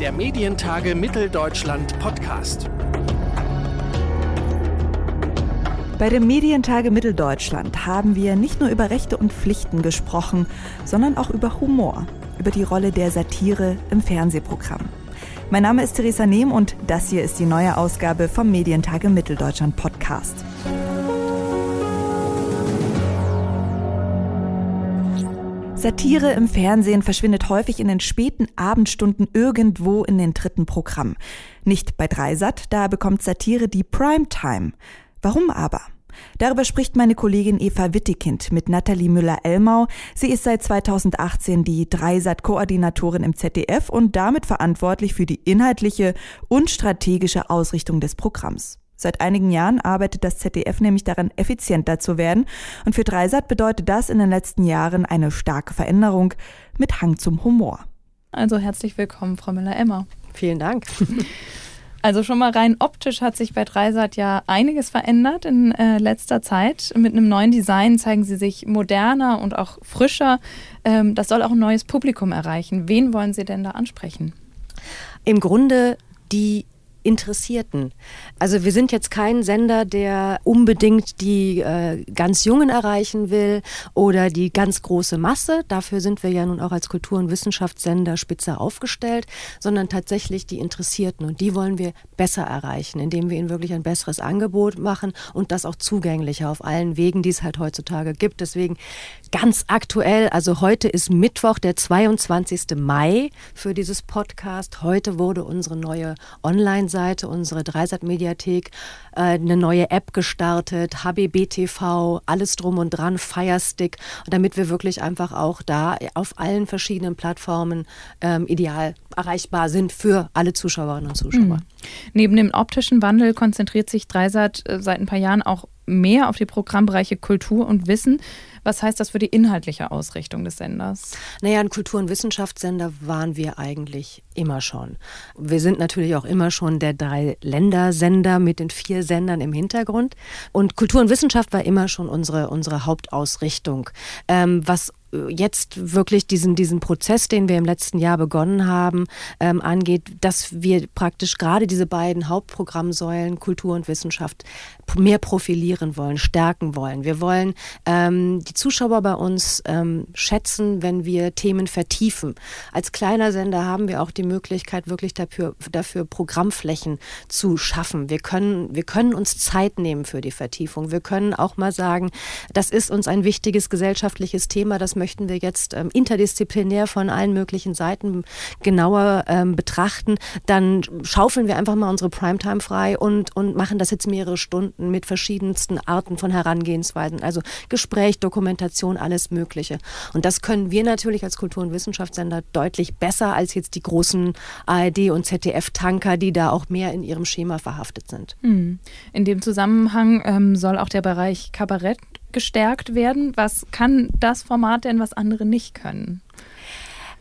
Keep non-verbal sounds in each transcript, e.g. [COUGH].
Der Medientage Mitteldeutschland Podcast. Bei dem Medientage Mitteldeutschland haben wir nicht nur über Rechte und Pflichten gesprochen, sondern auch über Humor, über die Rolle der Satire im Fernsehprogramm. Mein Name ist Theresa Nehm und das hier ist die neue Ausgabe vom Medientage Mitteldeutschland Podcast. Satire im Fernsehen verschwindet häufig in den späten Abendstunden irgendwo in den dritten Programm. Nicht bei Dreisat, da bekommt Satire die Primetime. Warum aber? Darüber spricht meine Kollegin Eva Wittekind mit Nathalie Müller-Elmau. Sie ist seit 2018 die Dreisat-Koordinatorin im ZDF und damit verantwortlich für die inhaltliche und strategische Ausrichtung des Programms. Seit einigen Jahren arbeitet das ZDF nämlich daran, effizienter zu werden. Und für Dreisat bedeutet das in den letzten Jahren eine starke Veränderung mit Hang zum Humor. Also herzlich willkommen, Frau Müller-Emmer. Vielen Dank. [LAUGHS] Also schon mal rein optisch hat sich bei Dreisat ja einiges verändert in äh, letzter Zeit. Mit einem neuen Design zeigen sie sich moderner und auch frischer. Ähm, das soll auch ein neues Publikum erreichen. Wen wollen Sie denn da ansprechen? Im Grunde die Interessierten. Also wir sind jetzt kein Sender, der unbedingt die äh, ganz Jungen erreichen will oder die ganz große Masse. Dafür sind wir ja nun auch als Kultur- und Wissenschaftssender spitze aufgestellt, sondern tatsächlich die Interessierten. Und die wollen wir besser erreichen, indem wir ihnen wirklich ein besseres Angebot machen und das auch zugänglicher auf allen Wegen, die es halt heutzutage gibt. Deswegen ganz aktuell, also heute ist Mittwoch, der 22. Mai für dieses Podcast. Heute wurde unsere neue Online- Seite, unsere Dreisat-Mediathek, äh, eine neue App gestartet, HBBTV, alles drum und dran, Firestick, damit wir wirklich einfach auch da auf allen verschiedenen Plattformen ähm, ideal erreichbar sind für alle Zuschauerinnen und Zuschauer. Mhm. Neben dem optischen Wandel konzentriert sich Dreisat äh, seit ein paar Jahren auch mehr auf die Programmbereiche Kultur und Wissen. Was heißt das für die inhaltliche Ausrichtung des Senders? Naja, ein Kultur- und Wissenschaftssender waren wir eigentlich immer schon. Wir sind natürlich auch immer schon der Drei-Länder-Sender mit den vier Sendern im Hintergrund. Und Kultur und Wissenschaft war immer schon unsere, unsere Hauptausrichtung. Ähm, was jetzt wirklich diesen, diesen Prozess, den wir im letzten Jahr begonnen haben, ähm, angeht, dass wir praktisch gerade diese beiden Hauptprogrammsäulen Kultur und Wissenschaft mehr profilieren wollen, stärken wollen. Wir wollen ähm, die Zuschauer bei uns ähm, schätzen, wenn wir Themen vertiefen. Als kleiner Sender haben wir auch die Möglichkeit, wirklich dafür, dafür Programmflächen zu schaffen. Wir können, wir können uns Zeit nehmen für die Vertiefung. Wir können auch mal sagen, das ist uns ein wichtiges gesellschaftliches Thema, das möchten wir jetzt ähm, interdisziplinär von allen möglichen Seiten genauer ähm, betrachten, dann schaufeln wir einfach mal unsere Primetime frei und, und machen das jetzt mehrere Stunden mit verschiedensten Arten von Herangehensweisen. Also Gespräch, Dokumentation, alles Mögliche. Und das können wir natürlich als Kultur- und Wissenschaftssender deutlich besser als jetzt die großen ARD- und ZDF-Tanker, die da auch mehr in ihrem Schema verhaftet sind. Hm. In dem Zusammenhang ähm, soll auch der Bereich Kabarett gestärkt werden. Was kann das Format denn, was andere nicht können?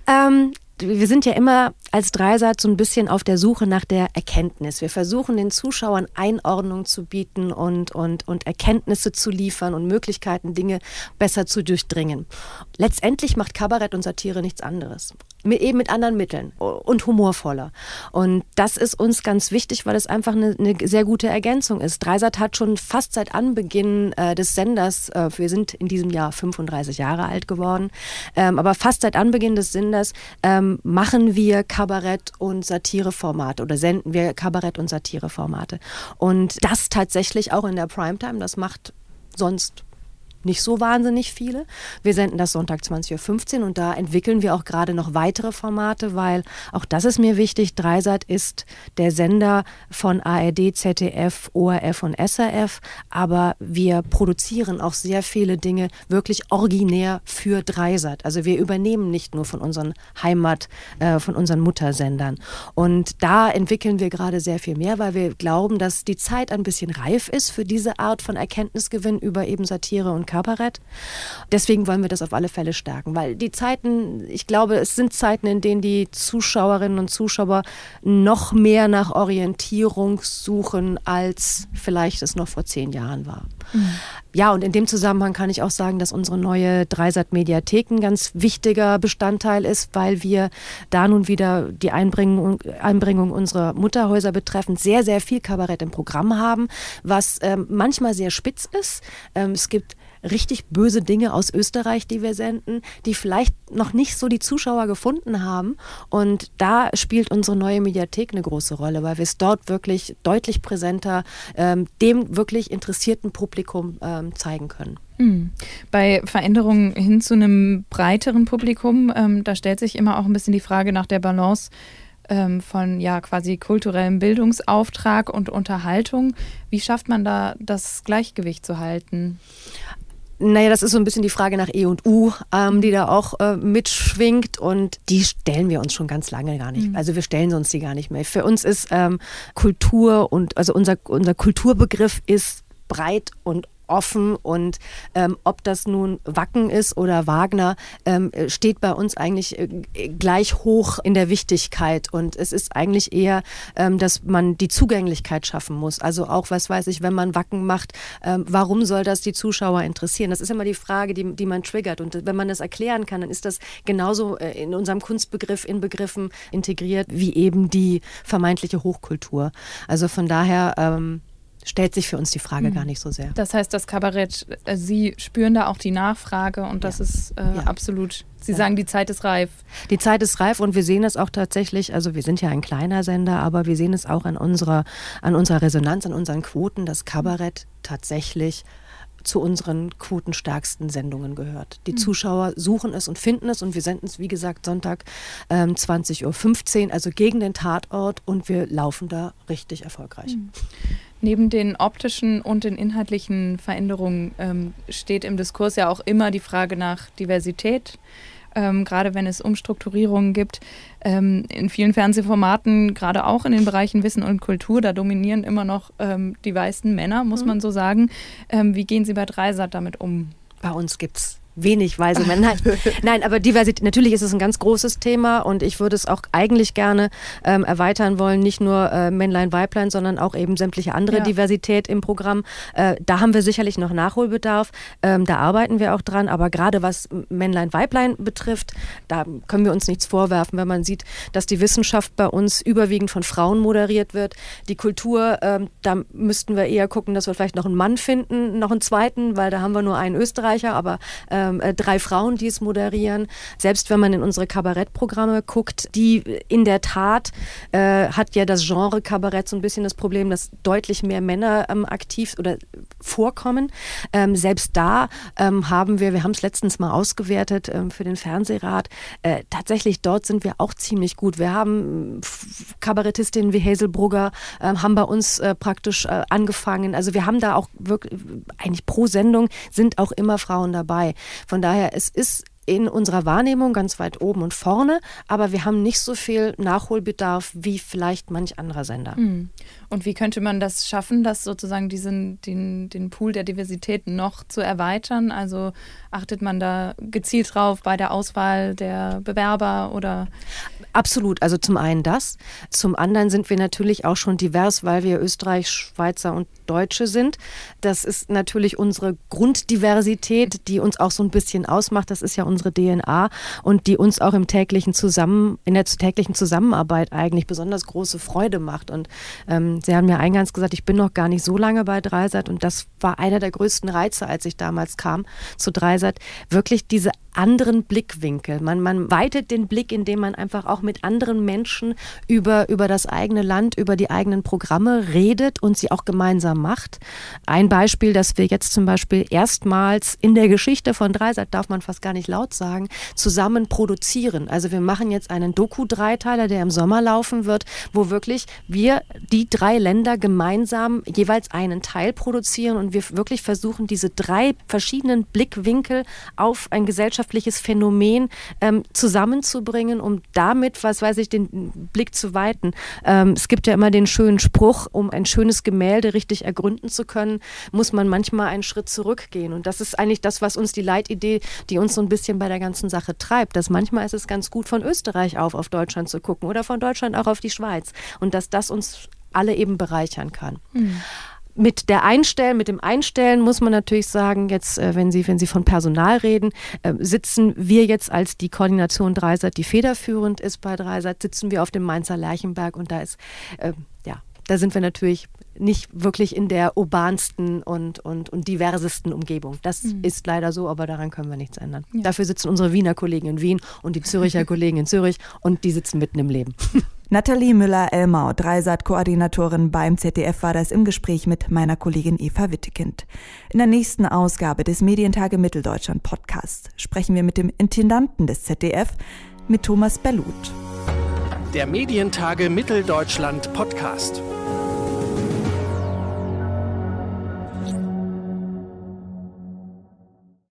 Ähm, wir sind ja immer als Dreisat so ein bisschen auf der Suche nach der Erkenntnis. Wir versuchen den Zuschauern Einordnung zu bieten und, und, und Erkenntnisse zu liefern und Möglichkeiten, Dinge besser zu durchdringen. Letztendlich macht Kabarett und Satire nichts anderes mit, eben mit anderen Mitteln und humorvoller. Und das ist uns ganz wichtig, weil es einfach eine, eine sehr gute Ergänzung ist. Dreisat hat schon fast seit Anbeginn äh, des Senders, äh, wir sind in diesem Jahr 35 Jahre alt geworden, ähm, aber fast seit Anbeginn des Senders ähm, machen wir Kabarett- und Satireformate oder senden wir Kabarett- und Satireformate. Und das tatsächlich auch in der Primetime, das macht sonst nicht so wahnsinnig viele. Wir senden das Sonntag 20.15 Uhr und da entwickeln wir auch gerade noch weitere Formate, weil auch das ist mir wichtig. Dreisat ist der Sender von ARD, ZDF, ORF und SRF, aber wir produzieren auch sehr viele Dinge wirklich originär für Dreisat. Also wir übernehmen nicht nur von unseren Heimat, äh, von unseren Muttersendern. Und da entwickeln wir gerade sehr viel mehr, weil wir glauben, dass die Zeit ein bisschen reif ist für diese Art von Erkenntnisgewinn über eben Satire und Kabarett. Deswegen wollen wir das auf alle Fälle stärken, weil die Zeiten, ich glaube, es sind Zeiten, in denen die Zuschauerinnen und Zuschauer noch mehr nach Orientierung suchen, als vielleicht es noch vor zehn Jahren war. Mhm. Ja, und in dem Zusammenhang kann ich auch sagen, dass unsere neue Dreisat-Mediathek ein ganz wichtiger Bestandteil ist, weil wir da nun wieder die Einbringung, Einbringung unserer Mutterhäuser betreffend sehr, sehr viel Kabarett im Programm haben, was ähm, manchmal sehr spitz ist. Ähm, es gibt richtig böse Dinge aus Österreich, die wir senden, die vielleicht noch nicht so die Zuschauer gefunden haben. Und da spielt unsere neue Mediathek eine große Rolle, weil wir es dort wirklich deutlich präsenter ähm, dem wirklich interessierten Publikum ähm, zeigen können. Hm. Bei Veränderungen hin zu einem breiteren Publikum, ähm, da stellt sich immer auch ein bisschen die Frage nach der Balance ähm, von ja quasi kulturellem Bildungsauftrag und Unterhaltung. Wie schafft man da das Gleichgewicht zu halten? Naja, das ist so ein bisschen die Frage nach E und U, ähm, die da auch äh, mitschwingt und die stellen wir uns schon ganz lange gar nicht. Mhm. Also wir stellen uns die gar nicht mehr. Für uns ist ähm, Kultur und also unser, unser Kulturbegriff ist breit und offen und ähm, ob das nun Wacken ist oder Wagner, ähm, steht bei uns eigentlich äh, gleich hoch in der Wichtigkeit und es ist eigentlich eher, ähm, dass man die Zugänglichkeit schaffen muss. Also auch, was weiß ich, wenn man Wacken macht, ähm, warum soll das die Zuschauer interessieren? Das ist immer die Frage, die, die man triggert und wenn man das erklären kann, dann ist das genauso äh, in unserem Kunstbegriff in Begriffen integriert wie eben die vermeintliche Hochkultur. Also von daher ähm, stellt sich für uns die Frage mhm. gar nicht so sehr. Das heißt, das Kabarett, äh, Sie spüren da auch die Nachfrage und das ja. ist äh, ja. absolut, Sie ja. sagen, die Zeit ist reif. Die Zeit ist reif und wir sehen es auch tatsächlich, also wir sind ja ein kleiner Sender, aber wir sehen es auch an unserer, an unserer Resonanz, an unseren Quoten, dass Kabarett tatsächlich zu unseren quotenstärksten Sendungen gehört. Die mhm. Zuschauer suchen es und finden es und wir senden es, wie gesagt, Sonntag ähm, 20.15 Uhr, also gegen den Tatort und wir laufen da richtig erfolgreich. Mhm. Neben den optischen und den inhaltlichen Veränderungen ähm, steht im Diskurs ja auch immer die Frage nach Diversität. Ähm, gerade wenn es Umstrukturierungen gibt. Ähm, in vielen Fernsehformaten, gerade auch in den Bereichen Wissen und Kultur, da dominieren immer noch ähm, die weißen Männer, muss mhm. man so sagen. Ähm, wie gehen Sie bei Dreisat damit um? Bei uns gibt es wenig weise Männer. [LAUGHS] Nein, aber Diversität, natürlich ist es ein ganz großes Thema und ich würde es auch eigentlich gerne ähm, erweitern wollen, nicht nur äh, Männlein, Weiblein, sondern auch eben sämtliche andere ja. Diversität im Programm. Äh, da haben wir sicherlich noch Nachholbedarf, ähm, da arbeiten wir auch dran, aber gerade was Männlein, Weiblein betrifft, da können wir uns nichts vorwerfen, wenn man sieht, dass die Wissenschaft bei uns überwiegend von Frauen moderiert wird. Die Kultur, ähm, da müssten wir eher gucken, dass wir vielleicht noch einen Mann finden, noch einen zweiten, weil da haben wir nur einen Österreicher, aber äh, äh, drei Frauen, die es moderieren. Selbst wenn man in unsere Kabarettprogramme guckt, die in der Tat äh, hat ja das Genre Kabarett so ein bisschen das Problem, dass deutlich mehr Männer ähm, aktiv oder vorkommen. Ähm, selbst da ähm, haben wir, wir haben es letztens mal ausgewertet ähm, für den Fernsehrat, äh, tatsächlich dort sind wir auch ziemlich gut. Wir haben Kabarettistinnen wie Hazel Brugger, äh, haben bei uns äh, praktisch äh, angefangen. Also wir haben da auch wirklich, eigentlich pro Sendung sind auch immer Frauen dabei. Von daher, es ist in unserer Wahrnehmung ganz weit oben und vorne, aber wir haben nicht so viel Nachholbedarf wie vielleicht manch anderer Sender. Hm. Und wie könnte man das schaffen, das sozusagen diesen, den, den Pool der Diversität noch zu erweitern? Also achtet man da gezielt drauf bei der Auswahl der Bewerber oder? Absolut. Also zum einen das. Zum anderen sind wir natürlich auch schon divers, weil wir Österreich, Schweizer und Deutsche sind. Das ist natürlich unsere Grunddiversität, die uns auch so ein bisschen ausmacht. Das ist ja unsere DNA und die uns auch im täglichen Zusammen, in der täglichen Zusammenarbeit eigentlich besonders große Freude macht. Und ähm, Sie haben ja eingangs gesagt, ich bin noch gar nicht so lange bei Dreisat und das war einer der größten Reize, als ich damals kam zu Dreisat, wirklich diese anderen Blickwinkel. Man, man weitet den Blick, indem man einfach auch mit anderen Menschen über, über das eigene Land, über die eigenen Programme redet und sie auch gemeinsam macht. Ein Beispiel, dass wir jetzt zum Beispiel erstmals in der Geschichte von Dreisat, darf man fast gar nicht laut sagen, zusammen produzieren. Also wir machen jetzt einen Doku-Dreiteiler, der im Sommer laufen wird, wo wirklich wir, die drei Länder, gemeinsam jeweils einen Teil produzieren und wir wirklich versuchen, diese drei verschiedenen Blickwinkel auf ein Gesellschaft gesellschaftliches Phänomen ähm, zusammenzubringen, um damit, was weiß ich, den Blick zu weiten. Ähm, es gibt ja immer den schönen Spruch, um ein schönes Gemälde richtig ergründen zu können, muss man manchmal einen Schritt zurückgehen. Und das ist eigentlich das, was uns die Leitidee, die uns so ein bisschen bei der ganzen Sache treibt, dass manchmal ist es ganz gut, von Österreich auf auf Deutschland zu gucken oder von Deutschland auch auf die Schweiz und dass das uns alle eben bereichern kann. Mhm mit der Einstellen, mit dem Einstellen muss man natürlich sagen, jetzt, äh, wenn Sie, wenn Sie von Personal reden, äh, sitzen wir jetzt als die Koordination Dreisat, die federführend ist bei Dreisat, sitzen wir auf dem Mainzer Lerchenberg und da ist, äh, ja, da sind wir natürlich nicht wirklich in der urbansten und, und, und diversesten Umgebung. Das mhm. ist leider so, aber daran können wir nichts ändern. Ja. Dafür sitzen unsere Wiener Kollegen in Wien und die Züricher [LAUGHS] Kollegen in Zürich und die sitzen mitten im Leben. [LAUGHS] Nathalie Müller-Elmau, Dreisat-Koordinatorin beim ZDF, war das im Gespräch mit meiner Kollegin Eva Wittekind. In der nächsten Ausgabe des Medientage Mitteldeutschland Podcasts sprechen wir mit dem Intendanten des ZDF, mit Thomas Bellut. Der Medientage Mitteldeutschland Podcast.